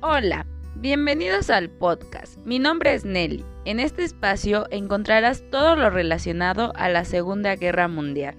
Hola, bienvenidos al podcast. Mi nombre es Nelly. En este espacio encontrarás todo lo relacionado a la Segunda Guerra Mundial.